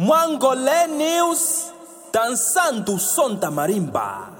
Mangolé News, dançando o som da marimba.